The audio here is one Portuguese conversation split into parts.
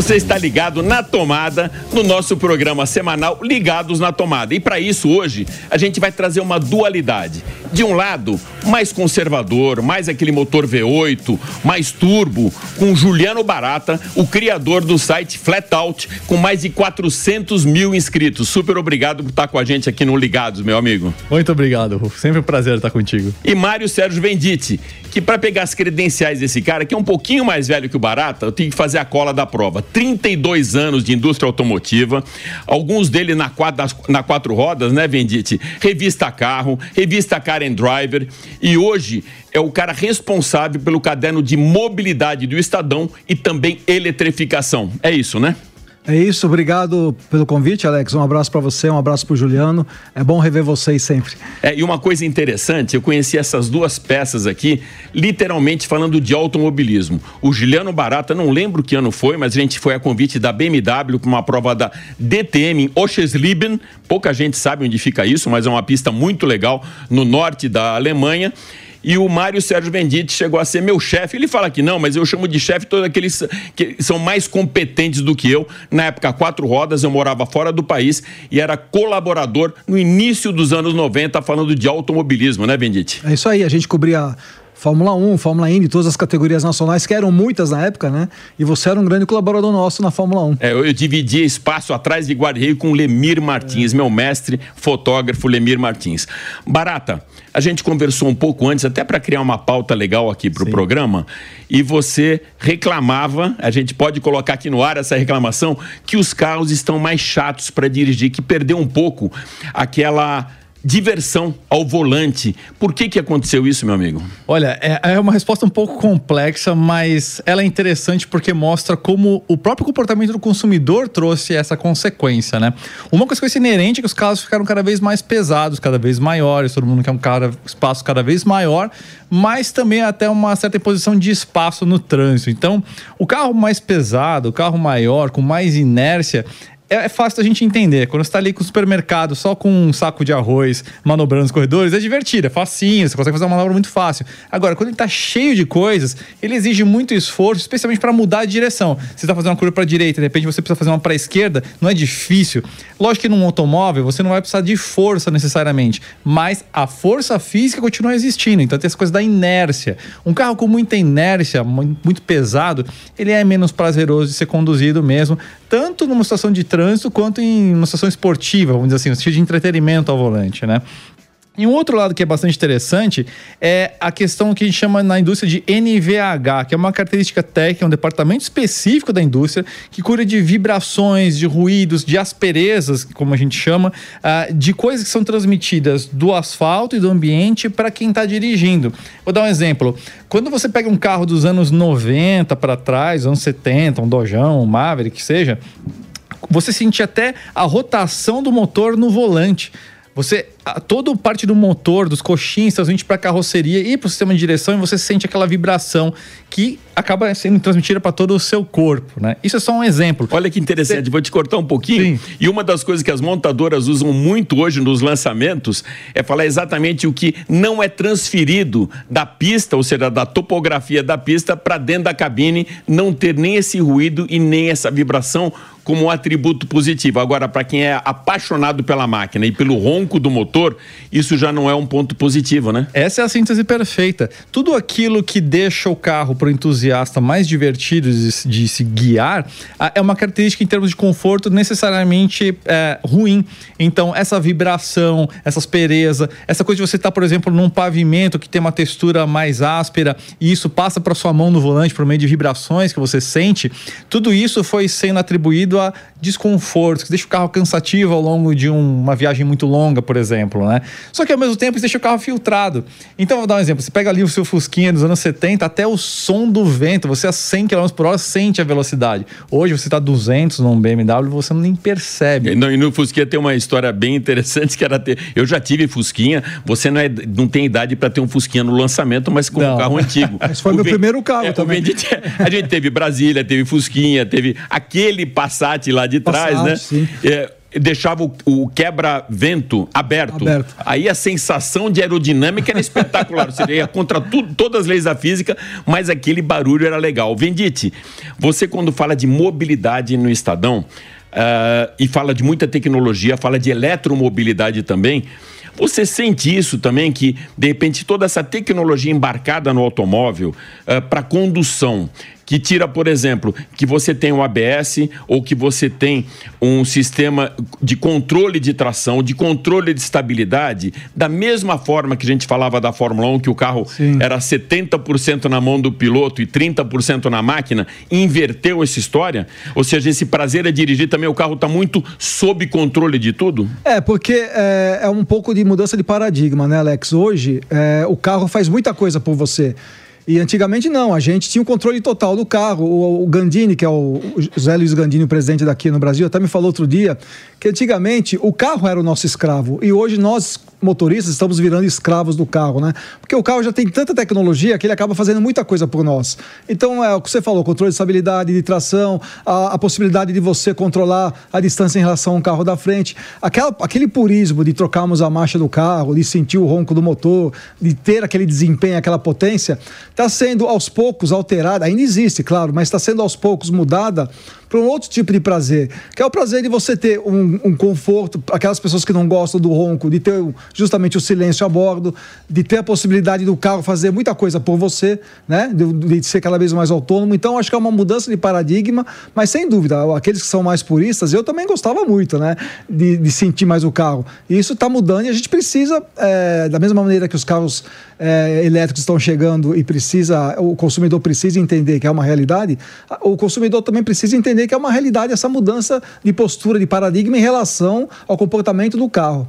Você está ligado na tomada no nosso programa semanal Ligados na Tomada. E para isso, hoje, a gente vai trazer uma dualidade. De um lado, mais conservador, mais aquele motor V8, mais turbo, com Juliano Barata, o criador do site Flatout, com mais de 400 mil inscritos. Super obrigado por estar com a gente aqui no Ligados, meu amigo. Muito obrigado, Rufo. Sempre um prazer estar contigo. E Mário Sérgio Venditti, que para pegar as credenciais desse cara, que é um pouquinho mais velho que o Barata, eu tenho que fazer a cola da prova. 32 anos de indústria automotiva, alguns dele na quatro, na quatro rodas, né, Venditti? Revista Carro, revista Car and Driver, e hoje é o cara responsável pelo caderno de mobilidade do Estadão e também eletrificação. É isso, né? É isso, obrigado pelo convite, Alex. Um abraço para você, um abraço para o Juliano. É bom rever vocês sempre. É, e uma coisa interessante, eu conheci essas duas peças aqui, literalmente falando de automobilismo. O Juliano Barata, não lembro que ano foi, mas a gente foi a convite da BMW para uma prova da DTM em Oschesleben. Pouca gente sabe onde fica isso, mas é uma pista muito legal no norte da Alemanha e o Mário Sérgio Venditti chegou a ser meu chefe. Ele fala que não, mas eu chamo de chefe todos aqueles que são mais competentes do que eu. Na época, quatro rodas, eu morava fora do país e era colaborador no início dos anos 90, falando de automobilismo, né, Venditti? É isso aí, a gente cobria Fórmula 1, Fórmula Indy, todas as categorias nacionais, que eram muitas na época, né? E você era um grande colaborador nosso na Fórmula 1. É, eu, eu dividia espaço atrás de guarda-reio com Lemir Martins, é. meu mestre fotógrafo Lemir Martins. Barata, a gente conversou um pouco antes, até para criar uma pauta legal aqui para o programa, e você reclamava, a gente pode colocar aqui no ar essa reclamação, que os carros estão mais chatos para dirigir, que perdeu um pouco aquela diversão ao volante. Por que, que aconteceu isso, meu amigo? Olha, é, é, uma resposta um pouco complexa, mas ela é interessante porque mostra como o próprio comportamento do consumidor trouxe essa consequência, né? Uma consequência inerente é que os carros ficaram cada vez mais pesados, cada vez maiores, todo mundo quer um cara, espaço cada vez maior, mas também até uma certa imposição de espaço no trânsito. Então, o carro mais pesado, o carro maior, com mais inércia, é, é fácil da gente entender. Quando você tá ali com o supermercado só com um saco de arroz manobrando os corredores, é divertido, é facinho, você consegue fazer uma manobra muito fácil. Agora, quando ele tá cheio de coisas, ele exige muito esforço, especialmente para mudar de direção. Você tá fazendo uma curva para direita, de repente você precisa fazer uma para esquerda, não é difícil. Lógico que num automóvel você não vai precisar de força necessariamente, mas a força física continua existindo. Então tem essa coisa da inércia. Um carro com muita inércia, muito pesado, ele é menos prazeroso de ser conduzido mesmo, tanto numa situação de trânsito quanto em uma situação esportiva, vamos dizer assim, um sentido de entretenimento ao volante, né? E um outro lado que é bastante interessante é a questão que a gente chama na indústria de NVH, que é uma característica técnica, um departamento específico da indústria que cura de vibrações, de ruídos, de asperezas, como a gente chama, uh, de coisas que são transmitidas do asfalto e do ambiente para quem está dirigindo. Vou dar um exemplo. Quando você pega um carro dos anos 90 para trás, anos 70, um Dojão, um Maverick, que seja, você sente até a rotação do motor no volante. Você toda parte do motor, dos coxins, transmite para a carroceria e para o sistema de direção e você sente aquela vibração que acaba sendo transmitida para todo o seu corpo, né? Isso é só um exemplo. Olha que interessante, Você... vou te cortar um pouquinho. Sim. E uma das coisas que as montadoras usam muito hoje nos lançamentos é falar exatamente o que não é transferido da pista, ou seja, da topografia da pista para dentro da cabine, não ter nem esse ruído e nem essa vibração como um atributo positivo. Agora, para quem é apaixonado pela máquina e pelo ronco do motor, isso já não é um ponto positivo, né? Essa é a síntese perfeita. Tudo aquilo que deixa o carro para o entusiasta mais divertido de, de, se guiar é uma característica em termos de conforto necessariamente é, ruim. Então, essa vibração, essa aspereza, essa coisa de você estar, tá, por exemplo, num pavimento que tem uma textura mais áspera e isso passa para sua mão no volante por meio de vibrações que você sente, tudo isso foi sendo atribuído a desconfortos, que deixa o carro cansativo ao longo de um, uma viagem muito longa, por exemplo né? Só que ao mesmo tempo isso deixa o carro filtrado. Então, vou dar um exemplo. Você pega ali o seu Fusquinha dos anos 70, até o som do vento, você a 100 km por hora sente a velocidade. Hoje você está 200 num BMW, você nem percebe. Não, e no Fusquinha tem uma história bem interessante que era ter. Eu já tive Fusquinha, você não, é, não tem idade para ter um Fusquinha no lançamento, mas com não. um carro antigo. Esse foi o meu primeiro carro é, também. a gente teve Brasília, teve Fusquinha, teve aquele Passat lá de trás, Passat, né? Sim. É, deixava o, o quebra-vento aberto. aberto. Aí a sensação de aerodinâmica era espetacular. Você ia contra tudo, todas as leis da física, mas aquele barulho era legal. Vendite, você quando fala de mobilidade no Estadão uh, e fala de muita tecnologia, fala de eletromobilidade também. Você sente isso também, que de repente toda essa tecnologia embarcada no automóvel uh, para condução, que tira, por exemplo, que você tem um ABS ou que você tem um sistema de controle de tração, de controle de estabilidade, da mesma forma que a gente falava da Fórmula 1, que o carro Sim. era 70% na mão do piloto e 30% na máquina, inverteu essa história? Ou seja, esse prazer é dirigir também, o carro está muito sob controle de tudo? É, porque é, é, um pouco de mudança de paradigma, né, Alex? Hoje, é, o carro faz muita coisa por você. E antigamente não, a gente tinha o controle total do carro. O, o Gandini, que é o, o Luiz Gandini, o presidente daqui no Brasil, até me falou outro dia que antigamente o carro era o nosso escravo e hoje nós motoristas estamos virando escravos do carro, né? Porque o carro já tem tanta tecnologia que ele acaba fazendo muita coisa por nós. Então, é o que você falou, controle de estabilidade, de tração, a, a possibilidade de você controlar a distância em relação ao carro da frente. Aquela, aquele purismo de trocarmos a marcha do carro, de sentir o ronco do motor, de ter aquele desempenho, aquela potência, está sendo aos poucos alterada, ainda existe, claro, mas está sendo aos poucos mudada para um outro tipo de prazer, que é o prazer de você ter um, um, conforto, aquelas pessoas que não gostam do ronco, de ter justamente o silêncio a bordo, de ter a possibilidade do carro fazer muita coisa por você, né? De, de ser cada vez mais autônomo. Então, acho que é uma mudança de paradigma, mas sem dúvida, aqueles que são mais puristas, eu também gostava muito, né? De, de sentir mais o carro. E isso está mudando e a gente precisa, é, da mesma maneira que os carros é, elétricos estão chegando e precisa, o consumidor precisa entender que é uma realidade, o consumidor também precisa entender que é uma realidade essa mudança de postura, de paradigma em relação ao comportamento do carro.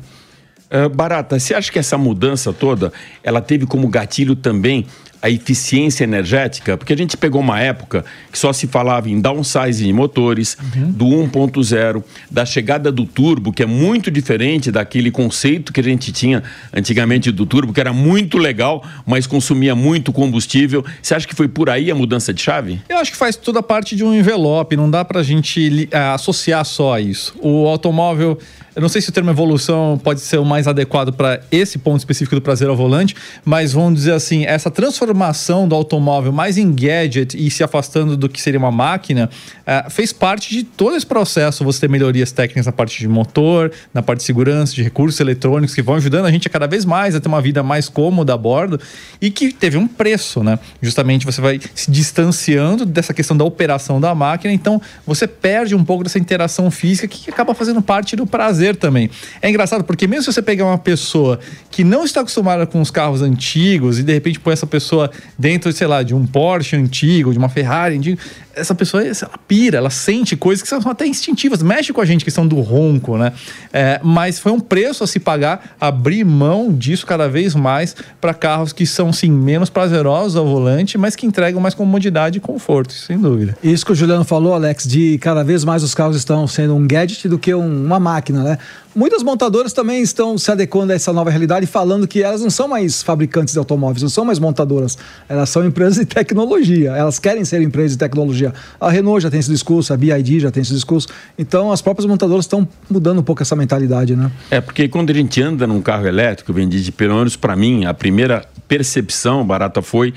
Uh, Barata, você acha que essa mudança toda, ela teve como gatilho também a eficiência energética, porque a gente pegou uma época que só se falava em downsize de motores, uhum. do 1.0, da chegada do turbo, que é muito diferente daquele conceito que a gente tinha antigamente do turbo, que era muito legal, mas consumia muito combustível. Você acha que foi por aí a mudança de chave? Eu acho que faz toda parte de um envelope, não dá para a gente uh, associar só a isso. O automóvel eu não sei se o termo evolução pode ser o mais adequado para esse ponto específico do prazer ao volante, mas vamos dizer assim, essa transformação do automóvel mais em gadget e se afastando do que seria uma máquina, uh, fez parte de todo esse processo. Você ter melhorias técnicas na parte de motor, na parte de segurança, de recursos eletrônicos que vão ajudando a gente a cada vez mais a ter uma vida mais cômoda a bordo e que teve um preço, né? Justamente você vai se distanciando dessa questão da operação da máquina, então você perde um pouco dessa interação física que acaba fazendo parte do prazer prazer também. É engraçado porque mesmo se você pegar uma pessoa que não está acostumada com os carros antigos e de repente põe essa pessoa dentro, sei lá, de um Porsche antigo, de uma Ferrari antiga, essa pessoa ela pira, ela sente coisas que são até instintivas, mexe com a gente, questão do ronco, né? É, mas foi um preço a se pagar, abrir mão disso cada vez mais para carros que são, sim, menos prazerosos ao volante, mas que entregam mais comodidade e conforto, sem dúvida. Isso que o Juliano falou, Alex, de cada vez mais os carros estão sendo um gadget do que um, uma máquina, né? Muitas montadoras também estão se adequando a essa nova realidade, falando que elas não são mais fabricantes de automóveis, não são mais montadoras, elas são empresas de tecnologia, elas querem ser empresas de tecnologia. A Renault já tem esse discurso, a BID já tem esse discurso, então as próprias montadoras estão mudando um pouco essa mentalidade, né? É, porque quando a gente anda num carro elétrico, vendi de pelo menos para mim, a primeira percepção barata foi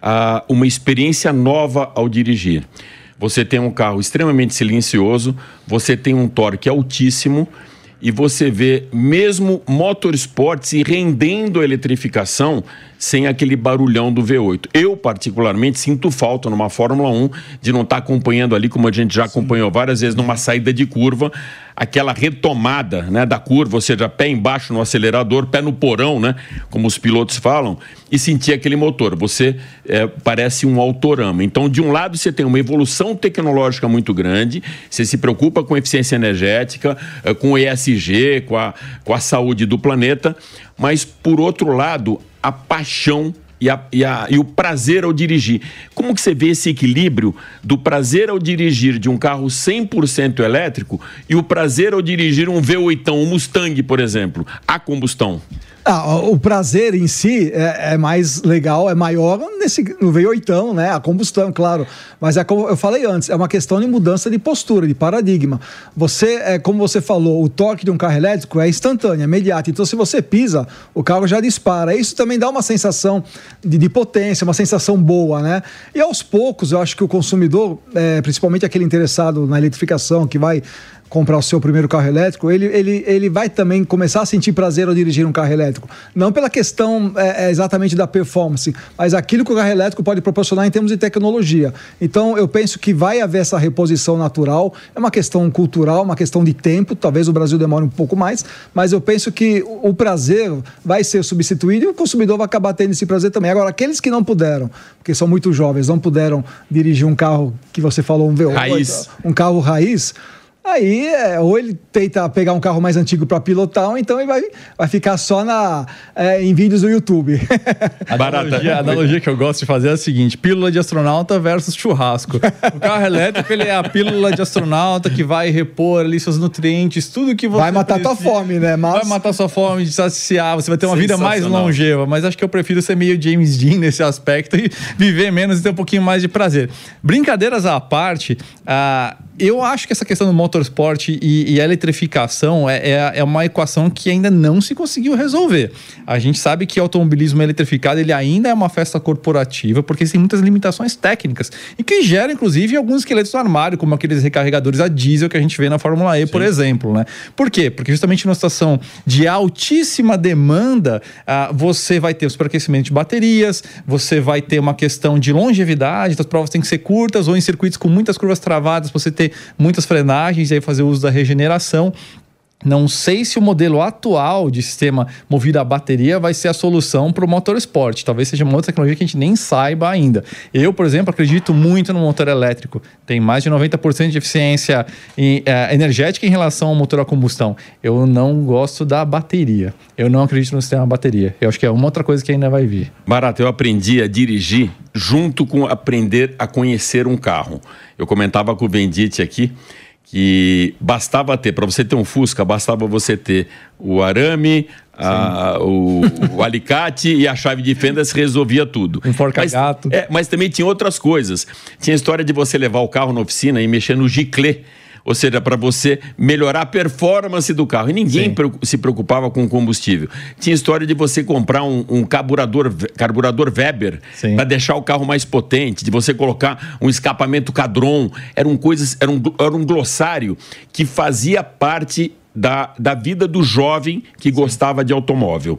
ah, uma experiência nova ao dirigir. Você tem um carro extremamente silencioso, você tem um torque altíssimo e você vê mesmo motorsports e rendendo a eletrificação sem aquele barulhão do V8. Eu, particularmente, sinto falta numa Fórmula 1 de não estar tá acompanhando ali, como a gente já acompanhou várias vezes, numa saída de curva, aquela retomada né, da curva, ou seja, pé embaixo no acelerador, pé no porão, né, como os pilotos falam, e sentir aquele motor. Você é, parece um autorama. Então, de um lado, você tem uma evolução tecnológica muito grande, você se preocupa com eficiência energética, é, com o ESG, com a, com a saúde do planeta, mas, por outro lado, a paixão e, a, e, a, e, o prazer ao dirigir. Como que você vê esse equilíbrio do prazer ao dirigir de um carro 100% elétrico e o prazer ao dirigir um V8, um Mustang, por exemplo, a combustão? Ah, o prazer em si é, é, mais legal, é maior nesse, no V8, né? A combustão, claro. Mas é como eu falei antes, é uma questão de mudança de postura, de paradigma. Você, é, como você falou, o torque de um carro elétrico é instantâneo, é imediato. Então, se você pisa, o carro já dispara. Isso também dá uma sensação de, de potência, uma sensação boa, né? E aos poucos, eu acho que o consumidor, é, principalmente aquele interessado na eletrificação, que vai comprar o seu primeiro carro elétrico, ele, ele, ele vai também começar a sentir prazer ao dirigir um carro elétrico. Não pela questão é, é, exatamente da performance, mas aquilo que o carro elétrico pode proporcionar em termos de tecnologia. Então, eu penso que vai haver essa reposição natural. É uma questão cultural, uma questão de tempo. Talvez o Brasil demore um pouco mais, mas eu penso que o prazer vai ser substituído e o consumidor vai acabar tendo esse prazer também. Agora, aqueles que não puderam, porque são muito jovens, não puderam dirigir um carro que você falou, um V8, raiz. um carro raiz Aí, é, ou ele tenta pegar um carro mais antigo para pilotar, ou então ele vai, vai ficar só na, é, em vídeos do YouTube. A analogia, a analogia que eu gosto de fazer é a seguinte: pílula de astronauta versus churrasco. O carro elétrico ele é a pílula de astronauta que vai repor ali seus nutrientes, tudo que você. Vai matar precisa. tua fome, né? Mas... Vai matar sua fome de saciar, você vai ter uma vida mais longeva. Mas acho que eu prefiro ser meio James Dean nesse aspecto e viver menos e ter um pouquinho mais de prazer. Brincadeiras à parte, uh, eu acho que essa questão do motorsport e, e eletrificação é, é, é, uma equação que ainda não se conseguiu resolver. A gente sabe que o automobilismo eletrificado ele ainda é uma festa corporativa porque tem muitas limitações técnicas e que gera, inclusive, alguns esqueletos no armário, como aqueles recarregadores a diesel que a gente vê na Fórmula E, Sim. por exemplo. Né? Por quê? Porque justamente numa situação de altíssima demanda, ah, você vai ter o superaquecimento de baterias, você vai ter uma questão de longevidade, então as provas têm que ser curtas ou em circuitos com muitas curvas travadas, você ter ter muitas frenagens e aí fazer uso da regeneração. Não sei se o modelo atual de sistema movido a bateria vai ser a solução para o motorsport. Talvez seja uma outra tecnologia que a gente nem saiba ainda. Eu, por exemplo, acredito muito no motor elétrico. Tem mais de 90% de eficiência em, é, energética em relação ao motor a combustão. Eu não gosto da bateria. Eu não acredito no sistema bateria. Eu acho que é uma outra coisa que ainda vai vir. Barato, eu aprendi a dirigir junto com aprender a conhecer um carro. Eu comentava com o Bendite aqui que bastava ter, para você ter um Fusca, bastava você ter o arame, a, o, o, alicate e a chave de fendas resolvia tudo. Um forca-gato. Mas, é, mas também tinha outras coisas. Tinha a história de você levar o carro na oficina e mexer no giclê ou seja, para você melhorar a performance do carro. E ninguém Sim. se preocupava com combustível. Tinha história de você comprar um, um carburador, carburador Weber para deixar o carro mais potente, de você colocar um escapamento Cadron. Eram coisas, era um, era um glossário que fazia parte da, da vida do jovem que gostava de automóvel.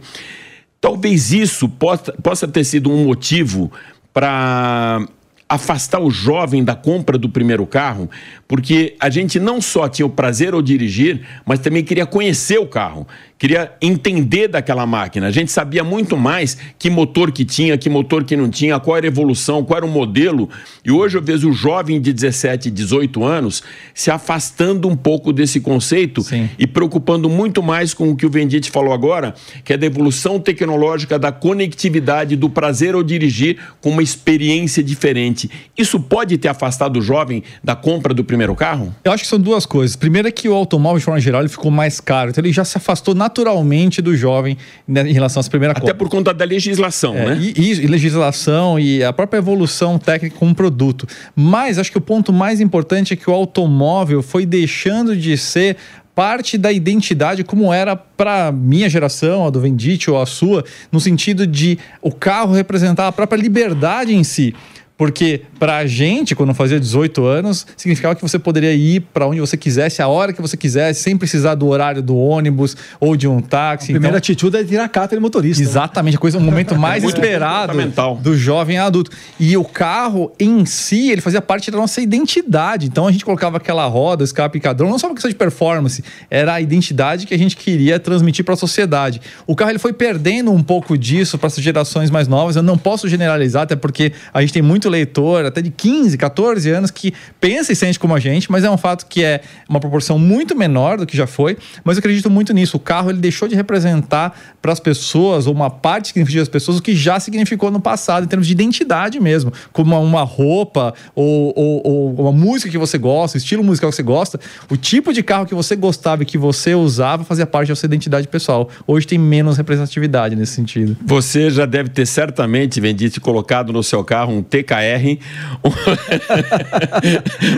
Talvez isso possa, possa ter sido um motivo para afastar o jovem da compra do primeiro carro, porque a gente não só tinha o prazer ao dirigir, mas também queria conhecer o carro, queria entender daquela máquina. A gente sabia muito mais que motor que tinha, que motor que não tinha, qual era a evolução, qual era o modelo. E hoje eu vejo o jovem de 17, 18 anos se afastando um pouco desse conceito Sim. e preocupando muito mais com o que o Vendite falou agora, que é da evolução tecnológica, da conectividade, do prazer ao dirigir com uma experiência diferente. Isso pode ter afastado o jovem da compra do primeiro carro? Eu acho que são duas coisas. Primeiro é que o automóvel, de forma geral, ele ficou mais caro. Então ele já se afastou naturalmente do jovem né, em relação às primeiras Até por conta da legislação, é, né? E, e, legislação e a própria evolução técnica como produto. Mas acho que o ponto mais importante é que o automóvel foi deixando de ser parte da identidade como era para minha geração, a do Vendite ou a sua, no sentido de o carro representar a própria liberdade em si. Porque pra gente, quando fazia 18 anos, significava que você poderia ir para onde você quisesse, a hora que você quisesse, sem precisar do horário do ônibus ou de um táxi. A primeira então, atitude é tirar a carta de motorista. Exatamente, a coisa, o momento mais esperado do jovem adulto. E o carro em si, ele fazia parte da nossa identidade. Então a gente colocava aquela roda, escape cadrão, não só uma questão de performance, era a identidade que a gente queria transmitir para a sociedade. O carro ele foi perdendo um pouco disso para as gerações mais novas. Eu não posso generalizar, até porque a gente tem muito muito leitor, até de 15, 14 anos, que pensa e sente como a gente, mas é um fato que é uma proporção muito menor do que já foi. Mas eu acredito muito nisso. O carro ele deixou de representar para as pessoas, ou uma parte significativa das pessoas, o que já significou no passado, em termos de identidade mesmo, como uma, roupa ou, ou, ou, uma música que você gosta, estilo musical que você gosta, o tipo de carro que você gostava e que você usava fazia parte da sua identidade pessoal. Hoje tem menos representatividade nesse sentido. Você já deve ter certamente, Vendite, colocado no seu carro um TKR,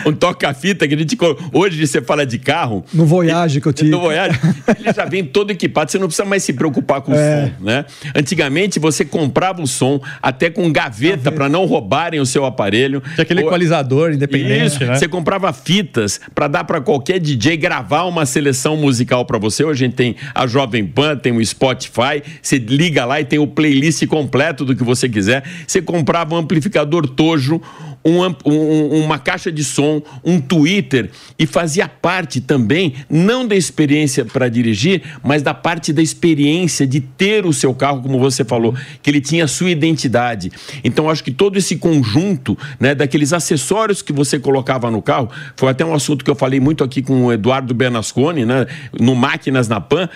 um, um toca-fita que a gente. Hoje você fala de carro. No Voyage que eu tive. No Voyage, ele já vem todo equipado, você não precisa mais se preocupar com é. o som, né? Antigamente você comprava o som até com gaveta para não roubarem o seu aparelho. Tinha aquele Ou... equalizador independente, Isso, né? Você comprava fitas para dar para qualquer DJ gravar uma seleção musical para você. Hoje a gente tem a Jovem Pan, tem o Spotify, você liga lá e tem o playlist completo do que você quiser. Você comprava um amplificador Tojo, um, um, uma caixa de som, um Twitter e fazia parte também, não da experiência para dirigir, mas da parte da experiência de ter o seu carro, como você falou, que ele tinha a sua identidade. Então, acho que todo esse conjunto né, daqueles acessórios que você colocava no carro, foi até um assunto que eu falei muito aqui com o Eduardo Bernasconi, né, no Máquinas na Pan,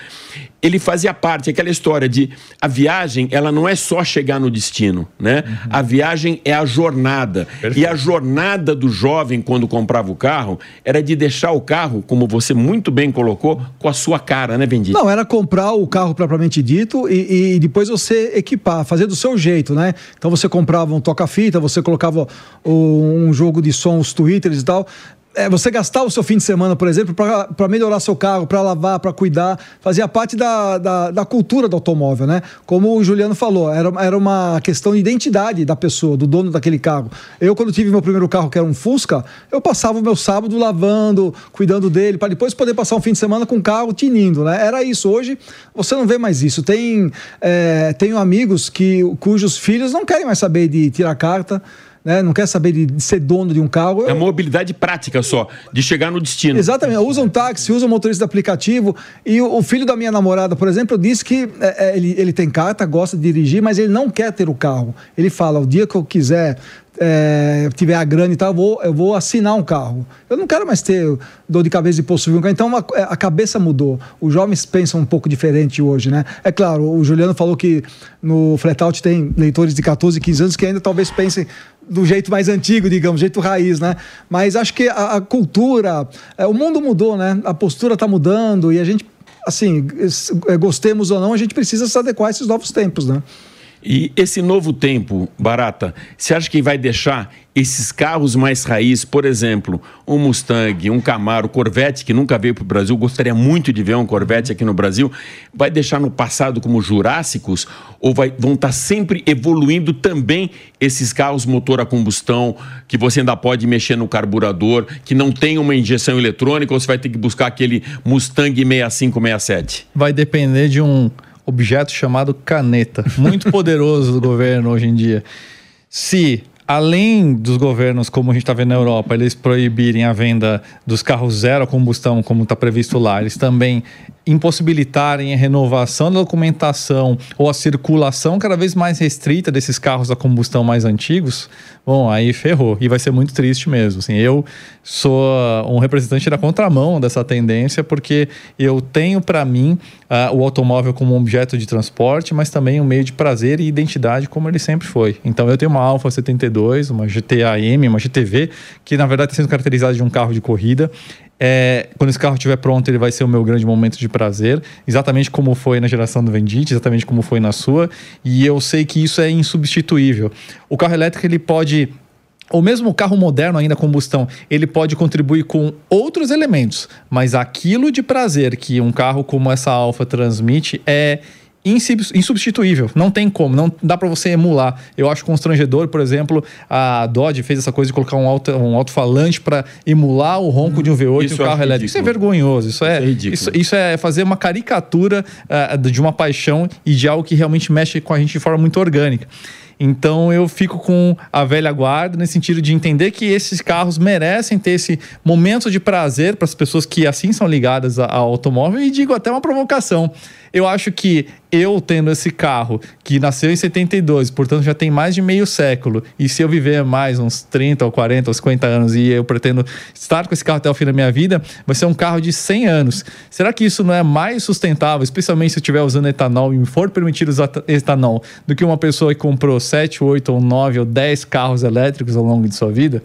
ele fazia parte, aquela história de a viagem, ela não é só chegar no destino, né? Uhum. A viagem é a jornada. Perfeito. E a jornada do jovem, quando comprava o carro, era de deixar o carro, como você muito bem colocou, com a sua cara, né, Bendito? Não, era comprar o carro propriamente dito e, e depois você equipar, fazer do seu jeito, né? Então você comprava um toca-fita, você colocava um jogo de som, os twitters e tal é, você gastar o seu fim de semana, por exemplo, para melhorar seu carro, para lavar, para cuidar, fazia parte da, da, da, cultura do automóvel, né? Como o Juliano falou, era, era uma questão de identidade da pessoa, do dono daquele carro. Eu, quando tive meu primeiro carro, que era um Fusca, eu passava o meu sábado lavando, cuidando dele, para depois poder passar um fim de semana com o carro tinindo, né? Era isso. Hoje, você não vê mais isso. Tem, é, tenho amigos que, cujos filhos não querem mais saber de tirar carta, né? não quer saber de, ser dono de um carro. É mobilidade prática só, de chegar no destino. Exatamente, usa um táxi, usa um motorista de aplicativo. E o, o filho da minha namorada, por exemplo, disse que é, é, ele, ele tem carta, gosta de dirigir, mas ele não quer ter o carro. Ele fala: o dia que eu quiser é, tiver a grana e tal, eu vou, eu vou assinar um carro. Eu não quero mais ter dor de cabeça de possuir um carro. Então a, a, cabeça mudou. Os jovens pensam um pouco diferente hoje, né? É claro, o Juliano falou que no Flatout tem leitores de 14, 15 anos que ainda talvez pensem do jeito mais antigo, digamos, jeito raiz, né? Mas acho que a, a cultura, é, o mundo mudou, né? A postura está mudando e a gente, assim, gostemos ou não, a gente precisa se adequar a esses novos tempos, né? E esse novo tempo, Barata, você acha que vai deixar esses carros mais raiz, por exemplo, um Mustang, um Camaro, Corvette, que nunca veio para o Brasil, gostaria muito de ver um Corvette aqui no Brasil, vai deixar no passado como jurássicos ou vai, vão estar tá sempre evoluindo também esses carros motor a combustão, que você ainda pode mexer no carburador, que não tem uma injeção eletrônica, ou você vai ter que buscar aquele Mustang 6567? Vai depender de um objeto chamado caneta, muito poderoso do governo hoje em dia. Se além dos governos, como a gente está vendo na Europa, eles proibirem a venda dos carros zero combustão, como está previsto lá, eles também impossibilitarem a renovação da documentação ou a circulação cada vez mais restrita desses carros a combustão mais antigos, bom, aí ferrou. E vai ser muito triste mesmo. Assim, eu sou um representante da contramão dessa tendência, porque eu tenho para mim uh, o automóvel como um objeto de transporte, mas também um meio de prazer e identidade, como ele sempre foi. Então eu tenho uma Alfa 72, uma GTAM, uma GTV, que na verdade está sendo caracterizada de um carro de corrida. É, quando esse carro estiver pronto, ele vai ser o meu grande momento de prazer, exatamente como foi na geração do Vendite, exatamente como foi na sua, e eu sei que isso é insubstituível. O carro elétrico ele pode ou mesmo o carro moderno ainda combustão, ele pode contribuir com outros elementos, mas aquilo de prazer que um carro como essa Alfa transmite é insubstituível, não tem como, não dá para você emular. Eu acho constrangedor, por exemplo, a Dodge fez essa coisa de colocar um alto um alto-falante para emular o ronco hum, de um V8 em um carro elétrico. Isso é vergonhoso, isso é, isso é, isso, isso, é fazer uma caricatura uh, de uma paixão e de algo que realmente mexe com a gente de forma muito orgânica. Então eu fico com a velha guarda nesse sentido de entender que esses carros merecem ter esse momento de prazer para as pessoas que assim são ligadas ao automóvel e digo até uma provocação. Eu acho que eu tendo esse carro que nasceu em 72, portanto já tem mais de meio século, e se eu viver mais uns 30 ou 40 ou 50 anos e eu pretendo estar com esse carro até o fim da minha vida, vai ser um carro de 100 anos. Será que isso não é mais sustentável, especialmente se eu estiver usando etanol e for permitido usar etanol, do que uma pessoa que comprou 7, 8 ou 9 ou 10 carros elétricos ao longo de sua vida?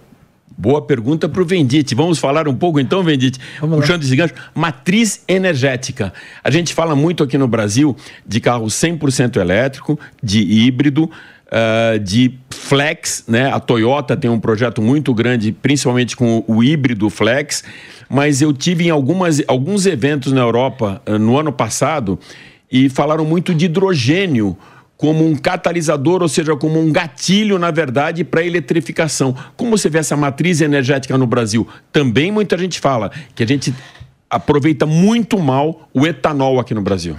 Boa pergunta para o Vendite. Vamos falar um pouco então, Vendite, puxando esse gancho. Matriz energética. A gente fala muito aqui no Brasil de carro 100% elétrico, de híbrido, uh, de flex, né? A Toyota tem um projeto muito grande, principalmente com o híbrido flex. Mas eu tive em algumas, alguns eventos na Europa uh, no ano passado e falaram muito de hidrogênio como um catalisador, ou seja, como um gatilho, na verdade, para a eletrificação. Como você vê essa matriz energética no Brasil? Também muita gente fala que a gente aproveita muito mal o etanol aqui no Brasil.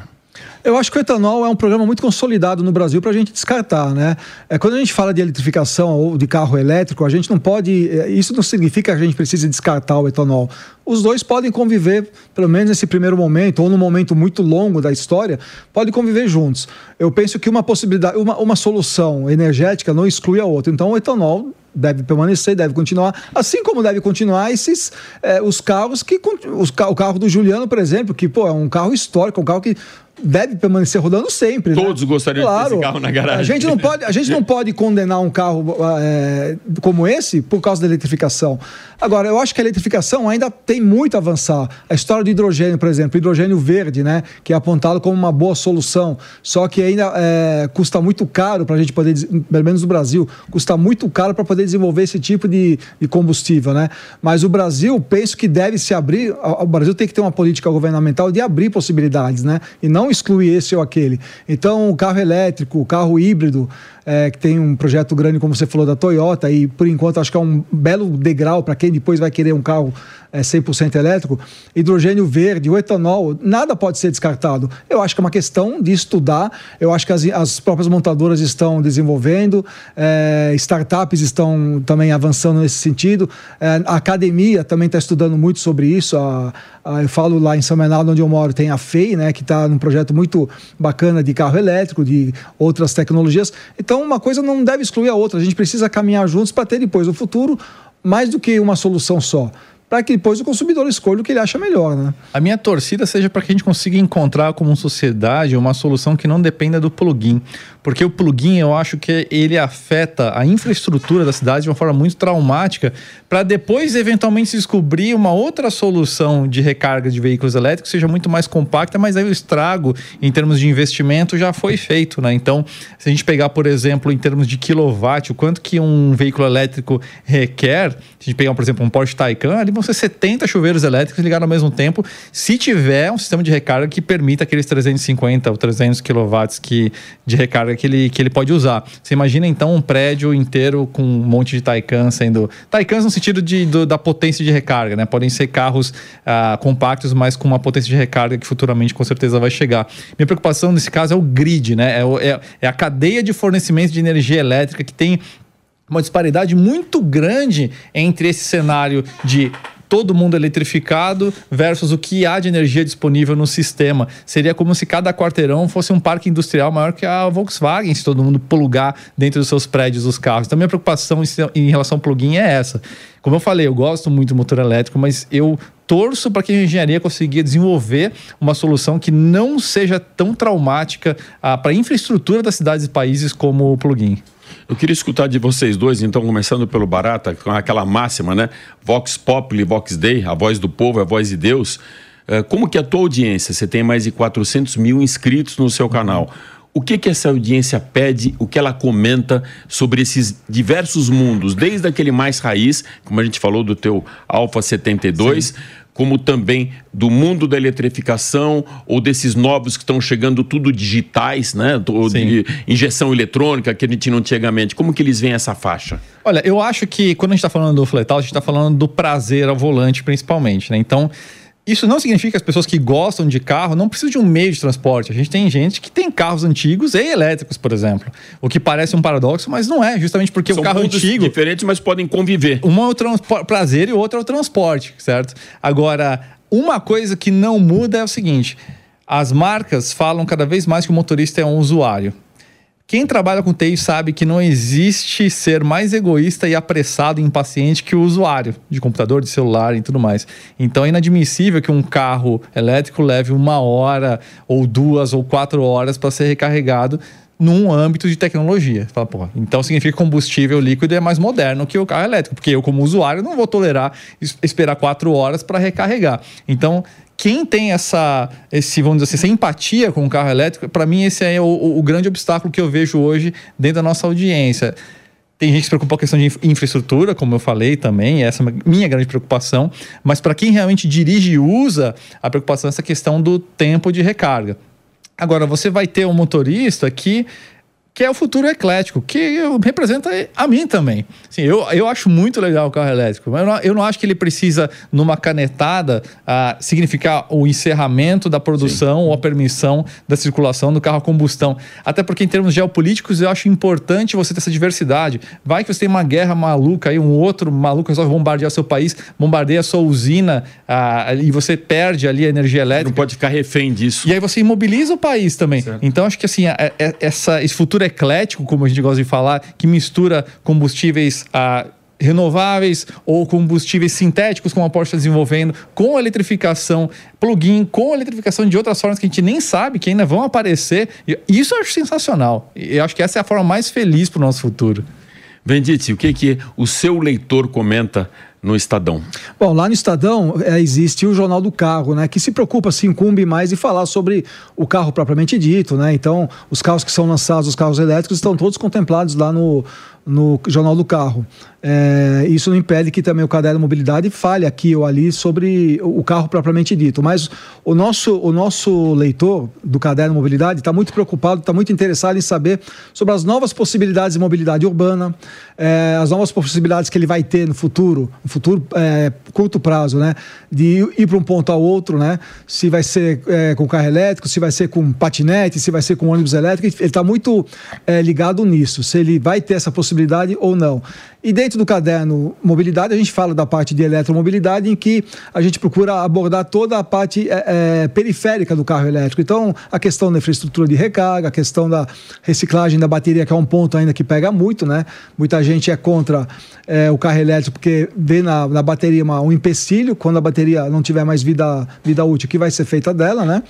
Eu acho que o etanol é um programa muito consolidado no Brasil para a gente descartar, né? É, quando a gente fala de eletrificação ou de carro elétrico, a gente não pode. É, isso não significa que a gente precise descartar o etanol. Os dois podem conviver, pelo menos nesse primeiro momento, ou num momento muito longo da história, podem conviver juntos. Eu penso que uma possibilidade, uma, uma solução energética não exclui a outra. Então, o etanol deve permanecer, deve continuar, assim como deve continuar esses é, os carros que os, o carro do Juliano, por exemplo, que pô, é um carro histórico, um carro que deve permanecer rodando sempre. Né? Todos né? gostariam claro, de ter esse carro na garagem. A gente não pode, a gente não pode condenar um carro é, como esse por causa da eletrificação. Agora, eu acho que a eletrificação ainda tem muito a avançar. A história do hidrogênio, por exemplo, hidrogênio verde, né, que é apontado como uma boa solução, só que ainda é, custa muito caro para a gente poder, pelo menos no Brasil, custa muito caro para poder desenvolver esse tipo de, de combustível, né? Mas o Brasil, penso que deve se abrir. O Brasil tem que ter uma política governamental de abrir possibilidades, né? E não excluir esse ou aquele. Então, o carro elétrico, o carro híbrido, é, que tem um projeto grande, como você falou, da Toyota, e por enquanto acho que é um belo degrau para quem depois vai querer um carro é, 100% elétrico. Hidrogênio verde, o etanol, nada pode ser descartado. Eu acho que é uma questão de estudar, eu acho que as, as próprias montadoras estão desenvolvendo, é, startups estão também avançando nesse sentido, é, a academia também está estudando muito sobre isso. A, a, eu falo lá em São Bernardo, onde eu moro, tem a FEI, né, que está num projeto muito bacana de carro elétrico, de outras tecnologias. Então, então, uma coisa não deve excluir a outra. A gente precisa caminhar juntos para ter depois, no futuro, mais do que uma solução só para que depois o consumidor escolha o que ele acha melhor, né? A minha torcida seja para que a gente consiga encontrar como sociedade uma solução que não dependa do plugin, porque o plugin eu acho que ele afeta a infraestrutura da cidade de uma forma muito traumática, para depois eventualmente se descobrir uma outra solução de recarga de veículos elétricos seja muito mais compacta, mas aí o estrago em termos de investimento já foi feito, né? Então, se a gente pegar, por exemplo, em termos de quilowatt, o quanto que um veículo elétrico requer, se a gente pegar, por exemplo, um Porsche Taycan, ali vão ser 70 chuveiros elétricos ligados ao mesmo tempo, se tiver um sistema de recarga que permita aqueles 350 ou 300 quilowatts que, de recarga que ele, que ele pode usar. Você imagina então um prédio inteiro com um monte de Taycan sendo. Taycans no sentido de, do, da potência de recarga, né? Podem ser carros ah, compactos, mas com uma potência de recarga que futuramente com certeza vai chegar. Minha preocupação nesse caso é o grid, né? É, é, é a cadeia de fornecimento de energia elétrica que tem uma disparidade muito grande entre esse cenário de todo mundo eletrificado versus o que há de energia disponível no sistema. Seria como se cada quarteirão fosse um parque industrial maior que a Volkswagen, se todo mundo plugar dentro dos seus prédios os carros. Então, minha preocupação em relação ao plugin é essa. Como eu falei, eu gosto muito do motor elétrico, mas eu torço para que a engenharia consiga desenvolver uma solução que não seja tão traumática ah, para a infraestrutura das cidades e países como o plugin. Eu queria escutar de vocês dois, então, começando pelo Barata, com aquela máxima, né? Vox Populi, Vox Dei, a voz do povo, a voz de Deus. Eh, como que é a tua audiência? Você tem mais de 400 mil inscritos no seu canal. O que que essa audiência pede, o que ela comenta sobre esses diversos mundos, desde aquele mais raiz, como a gente falou do teu Alfa 72, Sim como também do mundo da eletrificação ou desses novos que estão chegando tudo digitais, né? De injeção eletrônica que a gente não tinha antigamente. Como que eles veem essa faixa? Olha, eu acho que quando a gente está falando do fletal, a gente está falando do prazer ao volante principalmente, né? Então, isso não significa que as pessoas que gostam de carro não precisam de um meio de transporte. A gente tem gente que tem carros antigos e elétricos, por exemplo. O que parece um paradoxo, mas não é, justamente porque São o carro antigo. diferentes, mas podem conviver. Um é o prazer e o outro é o transporte, certo? Agora, uma coisa que não muda é o seguinte: as marcas falam cada vez mais que o motorista é um usuário. Quem trabalha com TI sabe que não existe ser mais egoísta e apressado e impaciente que o usuário de computador, de celular e tudo mais. Então é inadmissível que um carro elétrico leve uma hora, ou duas, ou quatro horas para ser recarregado num âmbito de tecnologia. Fala, porra, então significa que combustível líquido é mais moderno que o carro elétrico, porque eu, como usuário, não vou tolerar esperar quatro horas para recarregar. Então, quem tem essa, esse, vamos dizer assim, essa empatia com o carro elétrico, para mim esse é o, o, grande obstáculo que eu vejo hoje dentro da nossa audiência. Tem gente que se preocupa com a questão de infraestrutura, como eu falei também, essa é a minha grande preocupação, mas para quem realmente dirige e usa, a preocupação é essa questão do tempo de recarga. Agora, você vai ter um motorista que que é o futuro eclético, que representa a mim também. Assim, eu, eu acho muito legal o carro elétrico, mas eu não, eu não acho que ele precisa, numa canetada, uh, significar o encerramento da produção Sim. ou a permissão da circulação do carro a combustão. Até porque, em termos geopolíticos, eu acho importante você ter essa diversidade. Vai que você tem uma guerra maluca, aí um outro maluco resolve bombardear seu país, bombardeia a sua usina uh, e você perde ali a energia elétrica. Não pode ficar refém disso. E aí você imobiliza o país também. Certo. Então, acho que assim, essa, esse futuro eclético, como a gente gosta de falar, que mistura combustíveis a ah, renováveis ou combustíveis sintéticos, como a Porsche está desenvolvendo, com eletrificação plug-in, com eletrificação de outras formas que a gente nem sabe, que ainda vão aparecer. Isso eu acho sensacional. Eu acho que essa é a forma mais feliz para o nosso futuro. Vendite, o que, que o seu leitor comenta no Estadão? Bom, lá no Estadão é, existe o Jornal do Carro, né, que se preocupa, se incumbe mais de falar sobre o carro propriamente dito, né? Então, os carros que são lançados, os carros elétricos, estão todos contemplados lá no, no Jornal do Carro. É, isso não impede que também o caderno mobilidade fale aqui ou ali sobre o carro propriamente dito. Mas o nosso, o nosso leitor do caderno mobilidade está muito preocupado, está muito interessado em saber sobre as novas possibilidades de mobilidade urbana, é, as novas possibilidades que ele vai ter no futuro, no futuro é, curto prazo, né? De ir para um ponto ao outro, né? Se vai ser é, com carro elétrico, se vai ser com patinete, se vai ser com ônibus elétrico. Ele está muito é, ligado nisso, se ele vai ter essa possibilidade ou não. E dentro do caderno Mobilidade, a gente fala da parte de eletromobilidade, em que a gente procura abordar toda a parte é, é, periférica do carro elétrico. Então, a questão da infraestrutura de recarga, a questão da reciclagem da bateria, que é um ponto ainda que pega muito, né? Muita gente é contra é, o carro elétrico porque vê na, na bateria uma, um empecilho, quando a bateria não tiver mais vida, vida útil, que vai ser feita dela, né?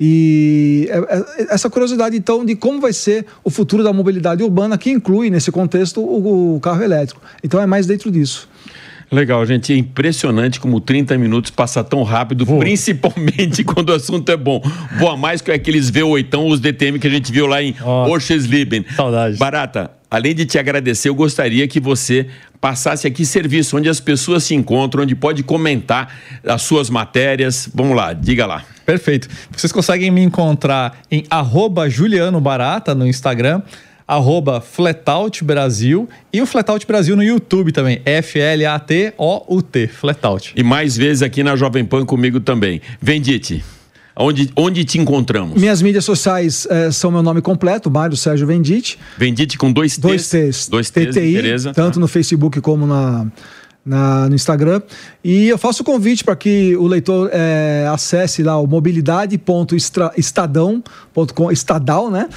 E é, é, essa curiosidade, então, de como vai ser o futuro da mobilidade urbana, que inclui, nesse contexto, o, carro elétrico. Então, é mais dentro disso. Legal, gente. É impressionante como 30 minutos passa tão rápido, principalmente quando o assunto é bom. Boa mais que aqueles V8, os DTM que a gente viu lá em oh, Orchesleben. Saudade. Barata, além de te agradecer, eu gostaria que você passasse aqui serviço onde as pessoas se encontram, onde pode comentar as suas matérias. Vamos lá, diga lá. Perfeito. Vocês conseguem me encontrar em arroba Juliano Barata no Instagram, arroba Flatout Brasil e o Flatout Brasil no YouTube também, F-L-A-T-O-U-T, Flatout. E mais vezes aqui na Jovem Pan comigo também. Vendite. Onde, onde te encontramos? Minhas mídias sociais é, são meu nome completo, Mário Sérgio Vendite. Vendite com dois T's. Dois T's. Dois T's, TTI, tanto tá. no Facebook como na, na, no Instagram. E eu faço o convite para que o leitor é, acesse lá o mobilidade.estadão.com, estadal, né?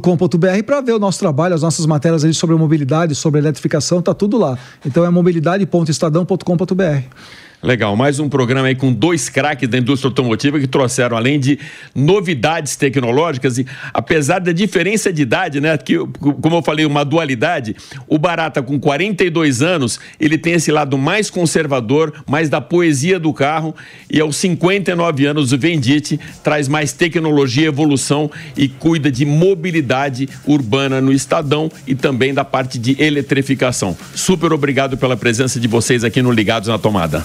.com.br para ver o nosso trabalho, as nossas matérias ali sobre mobilidade, sobre eletrificação, tá tudo lá. Então é mobilidade.estadão.com.br. Legal, mais um programa aí com dois craques da indústria automotiva que trouxeram, além de novidades tecnológicas, e apesar da diferença de idade, né? Que, como eu falei, uma dualidade, o Barata, com 42 anos, ele tem esse lado mais conservador, mais da poesia do carro, e aos 59 anos, o Vendite traz mais tecnologia, evolução e cuida de mobilidade urbana no Estadão e também da parte de eletrificação. Super obrigado pela presença de vocês aqui no Ligados na Tomada.